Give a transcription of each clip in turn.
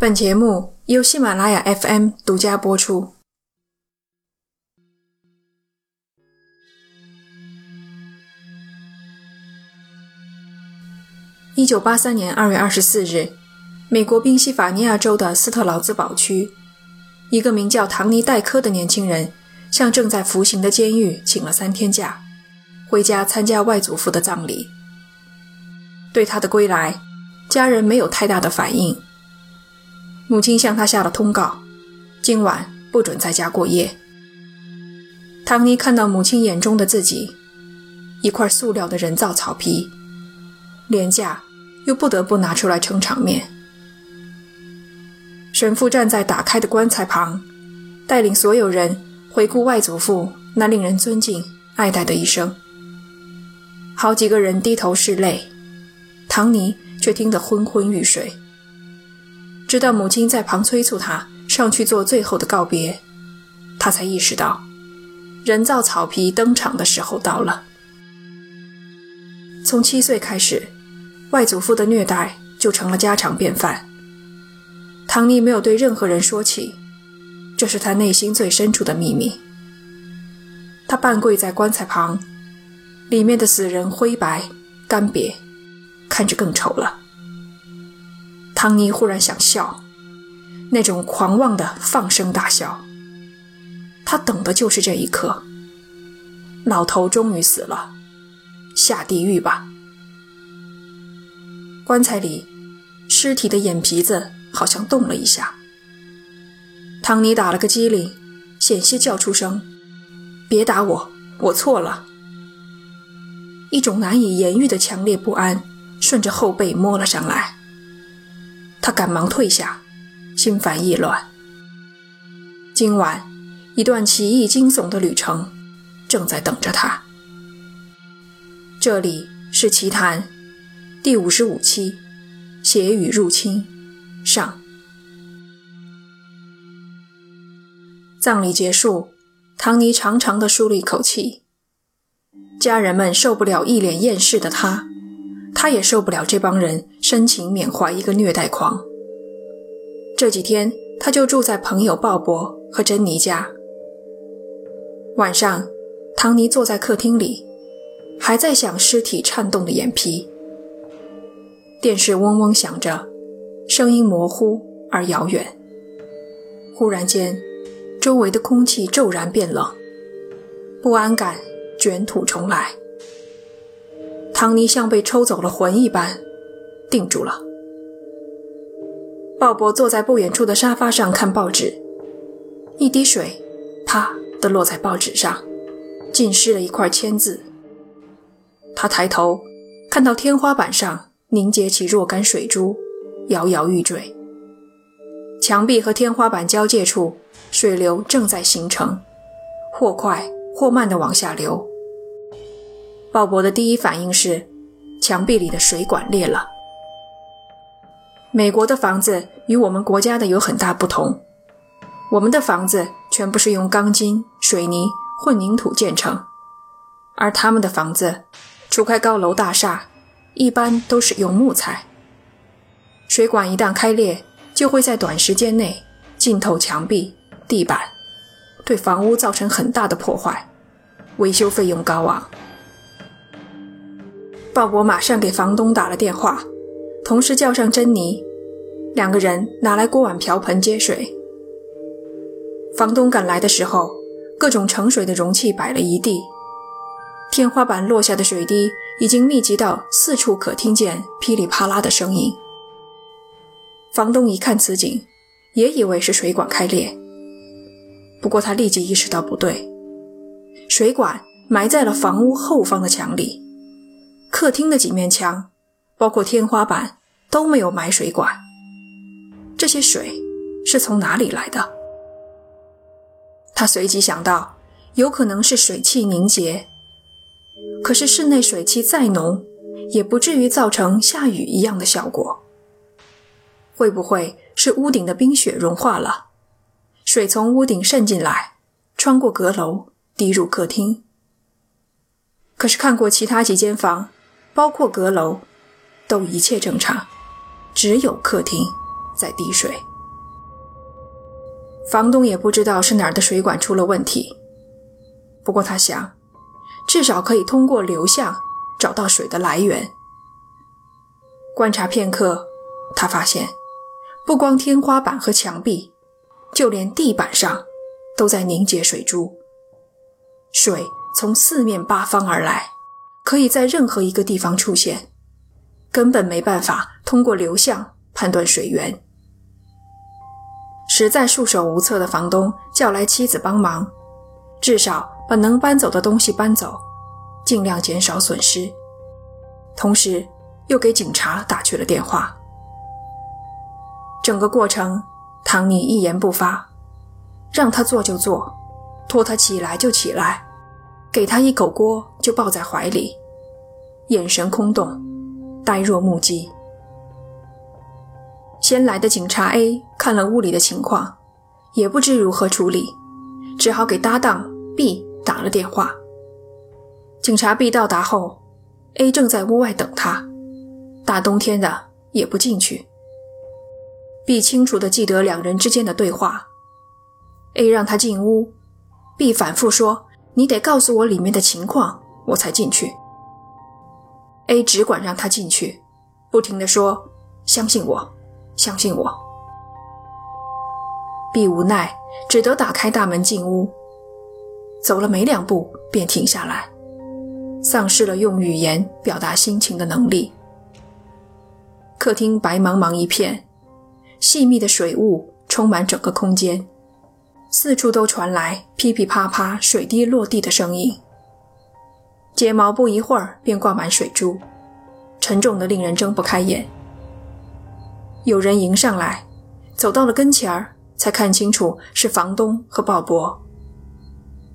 本节目由喜马拉雅 FM 独家播出。一九八三年二月二十四日，美国宾夕法尼亚州的斯特劳兹堡区，一个名叫唐尼·戴科的年轻人，向正在服刑的监狱请了三天假，回家参加外祖父的葬礼。对他的归来，家人没有太大的反应。母亲向他下了通告，今晚不准在家过夜。唐尼看到母亲眼中的自己，一块塑料的人造草皮，廉价又不得不拿出来撑场面。神父站在打开的棺材旁，带领所有人回顾外祖父那令人尊敬、爱戴的一生。好几个人低头拭泪，唐尼却听得昏昏欲睡。直到母亲在旁催促他上去做最后的告别，他才意识到，人造草皮登场的时候到了。从七岁开始，外祖父的虐待就成了家常便饭。唐尼没有对任何人说起，这是他内心最深处的秘密。他半跪在棺材旁，里面的死人灰白、干瘪，看着更丑了。汤尼忽然想笑，那种狂妄的放声大笑。他等的就是这一刻。老头终于死了，下地狱吧！棺材里，尸体的眼皮子好像动了一下。汤尼打了个激灵，险些叫出声：“别打我，我错了。”一种难以言喻的强烈不安顺着后背摸了上来。他赶忙退下，心烦意乱。今晚，一段奇异惊悚的旅程正在等着他。这里是奇谈第五十五期，血雨入侵上。葬礼结束，唐尼长长的舒了一口气。家人们受不了一脸厌世的他。他也受不了这帮人深情缅怀一个虐待狂。这几天，他就住在朋友鲍勃和珍妮家。晚上，唐尼坐在客厅里，还在想尸体颤动的眼皮。电视嗡嗡响着，声音模糊而遥远。忽然间，周围的空气骤然变冷，不安感卷土重来。唐尼像被抽走了魂一般，定住了。鲍勃坐在不远处的沙发上看报纸，一滴水，啪的落在报纸上，浸湿了一块签字。他抬头，看到天花板上凝结起若干水珠，摇摇欲坠。墙壁和天花板交界处，水流正在形成，或快或慢地往下流。鲍勃的第一反应是，墙壁里的水管裂了。美国的房子与我们国家的有很大不同，我们的房子全部是用钢筋、水泥、混凝土建成，而他们的房子，除开高楼大厦，一般都是用木材。水管一旦开裂，就会在短时间内浸透墙壁、地板，对房屋造成很大的破坏，维修费用高昂。鲍勃马上给房东打了电话，同时叫上珍妮，两个人拿来锅碗瓢盆接水。房东赶来的时候，各种盛水的容器摆了一地，天花板落下的水滴已经密集到四处可听见噼里啪啦的声音。房东一看此景，也以为是水管开裂，不过他立即意识到不对，水管埋在了房屋后方的墙里。客厅的几面墙，包括天花板都没有埋水管。这些水是从哪里来的？他随即想到，有可能是水汽凝结。可是室内水汽再浓，也不至于造成下雨一样的效果。会不会是屋顶的冰雪融化了，水从屋顶渗进来，穿过阁楼滴入客厅？可是看过其他几间房。包括阁楼，都一切正常，只有客厅在滴水。房东也不知道是哪儿的水管出了问题，不过他想，至少可以通过流向找到水的来源。观察片刻，他发现，不光天花板和墙壁，就连地板上都在凝结水珠。水从四面八方而来，可以在任何一个地方出现，根本没办法通过流向判断水源。实在束手无策的房东叫来妻子帮忙，至少把能搬走的东西搬走，尽量减少损失。同时，又给警察打去了电话。整个过程，唐尼一言不发，让他坐就坐，拖他起来就起来，给他一口锅就抱在怀里，眼神空洞，呆若木鸡。先来的警察 A 看了屋里的情况，也不知如何处理，只好给搭档 B 打了电话。警察 B 到达后，A 正在屋外等他，大冬天的也不进去。B 清楚地记得两人之间的对话，A 让他进屋，B 反复说：“你得告诉我里面的情况，我才进去。”A 只管让他进去，不停地说：“相信我。”相信我。B 无奈，只得打开大门进屋。走了没两步，便停下来，丧失了用语言表达心情的能力。客厅白茫茫一片，细密的水雾充满整个空间，四处都传来噼噼啪啪水滴落地的声音。睫毛不一会儿便挂满水珠，沉重的令人睁不开眼。有人迎上来，走到了跟前儿，才看清楚是房东和鲍勃。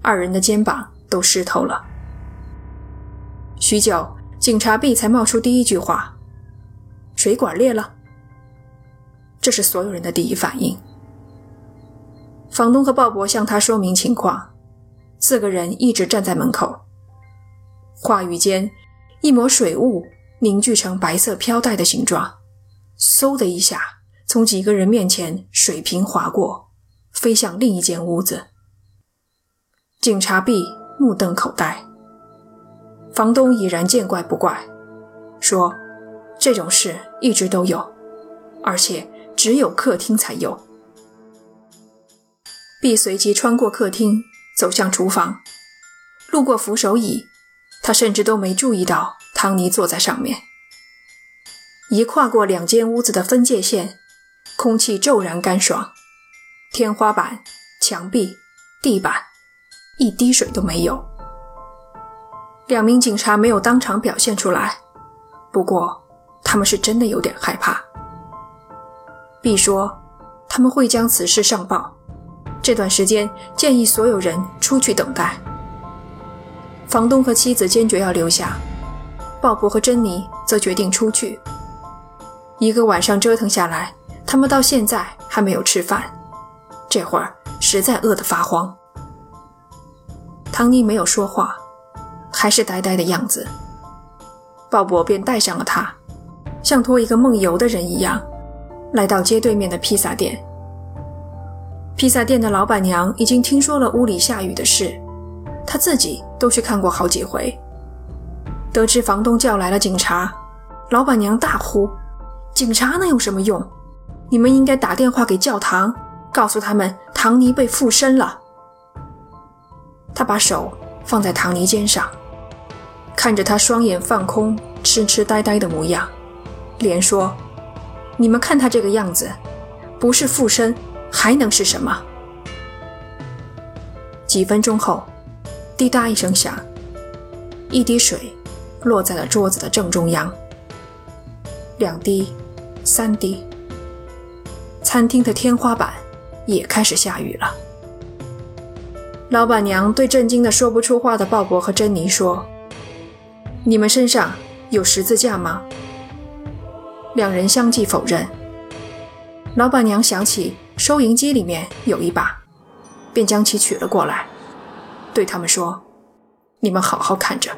二人的肩膀都湿透了。许久，警察 B 才冒出第一句话：“水管裂了。”这是所有人的第一反应。房东和鲍勃向他说明情况，四个人一直站在门口。话语间，一抹水雾凝聚成白色飘带的形状。嗖的一下，从几个人面前水平划过，飞向另一间屋子。警察 B 目瞪口呆，房东已然见怪不怪，说：“这种事一直都有，而且只有客厅才有。”B 随即穿过客厅，走向厨房，路过扶手椅，他甚至都没注意到汤尼坐在上面。一跨过两间屋子的分界线，空气骤然干爽，天花板、墙壁、地板，一滴水都没有。两名警察没有当场表现出来，不过他们是真的有点害怕。B 说他们会将此事上报，这段时间建议所有人出去等待。房东和妻子坚决要留下，鲍勃和珍妮则决定出去。一个晚上折腾下来，他们到现在还没有吃饭，这会儿实在饿得发慌。唐尼没有说话，还是呆呆的样子。鲍勃便带上了他，像托一个梦游的人一样，来到街对面的披萨店。披萨店的老板娘已经听说了屋里下雨的事，她自己都去看过好几回。得知房东叫来了警察，老板娘大呼。警察能有什么用？你们应该打电话给教堂，告诉他们唐尼被附身了。他把手放在唐尼肩上，看着他双眼放空、痴痴呆呆的模样，连说：“你们看他这个样子，不是附身还能是什么？”几分钟后，滴答一声响，一滴水落在了桌子的正中央，两滴。三滴。餐厅的天花板也开始下雨了。老板娘对震惊的说不出话的鲍勃和珍妮说：“你们身上有十字架吗？”两人相继否认。老板娘想起收银机里面有一把，便将其取了过来，对他们说：“你们好好看着。”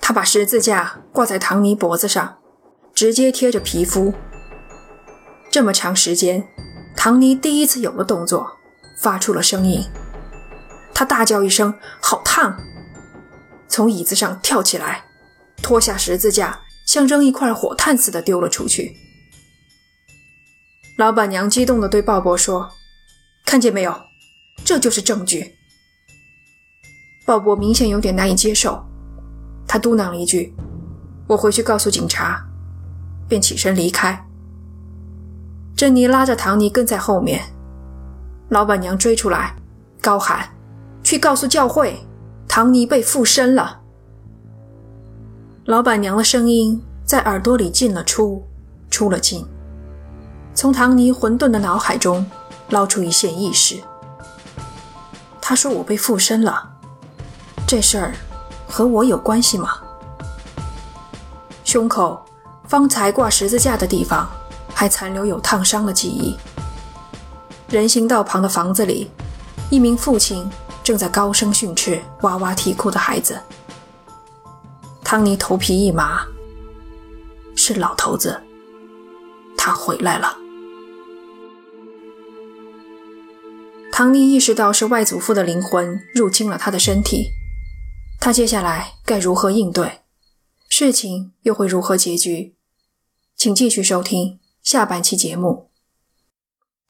他把十字架挂在唐尼脖子上。直接贴着皮肤。这么长时间，唐尼第一次有了动作，发出了声音。他大叫一声：“好烫！”从椅子上跳起来，脱下十字架，像扔一块火炭似的丢了出去。老板娘激动地对鲍勃说：“看见没有？这就是证据。”鲍勃明显有点难以接受，他嘟囔了一句：“我回去告诉警察。”便起身离开。珍妮拉着唐尼跟在后面，老板娘追出来，高喊：“去告诉教会，唐尼被附身了！”老板娘的声音在耳朵里进了出，出了进，从唐尼混沌的脑海中捞出一线意识。他说：“我被附身了，这事儿和我有关系吗？”胸口方才挂十字架的地方。还残留有烫伤的记忆。人行道旁的房子里，一名父亲正在高声训斥哇哇啼哭的孩子。汤尼头皮一麻，是老头子，他回来了。唐尼意识到是外祖父的灵魂入侵了他的身体，他接下来该如何应对？事情又会如何结局？请继续收听。下半期节目。